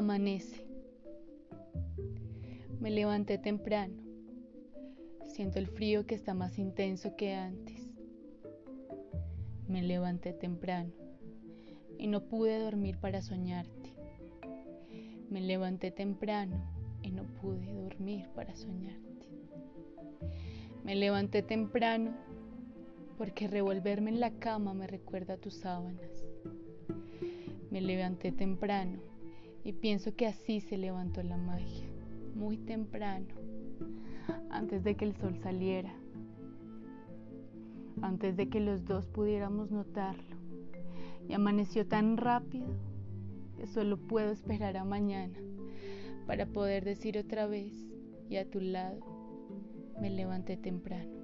amanece. Me levanté temprano. Siento el frío que está más intenso que antes. Me levanté temprano y no pude dormir para soñarte. Me levanté temprano y no pude dormir para soñarte. Me levanté temprano porque revolverme en la cama me recuerda a tus sábanas. Me levanté temprano y pienso que así se levantó la magia, muy temprano, antes de que el sol saliera, antes de que los dos pudiéramos notarlo. Y amaneció tan rápido que solo puedo esperar a mañana para poder decir otra vez y a tu lado me levanté temprano.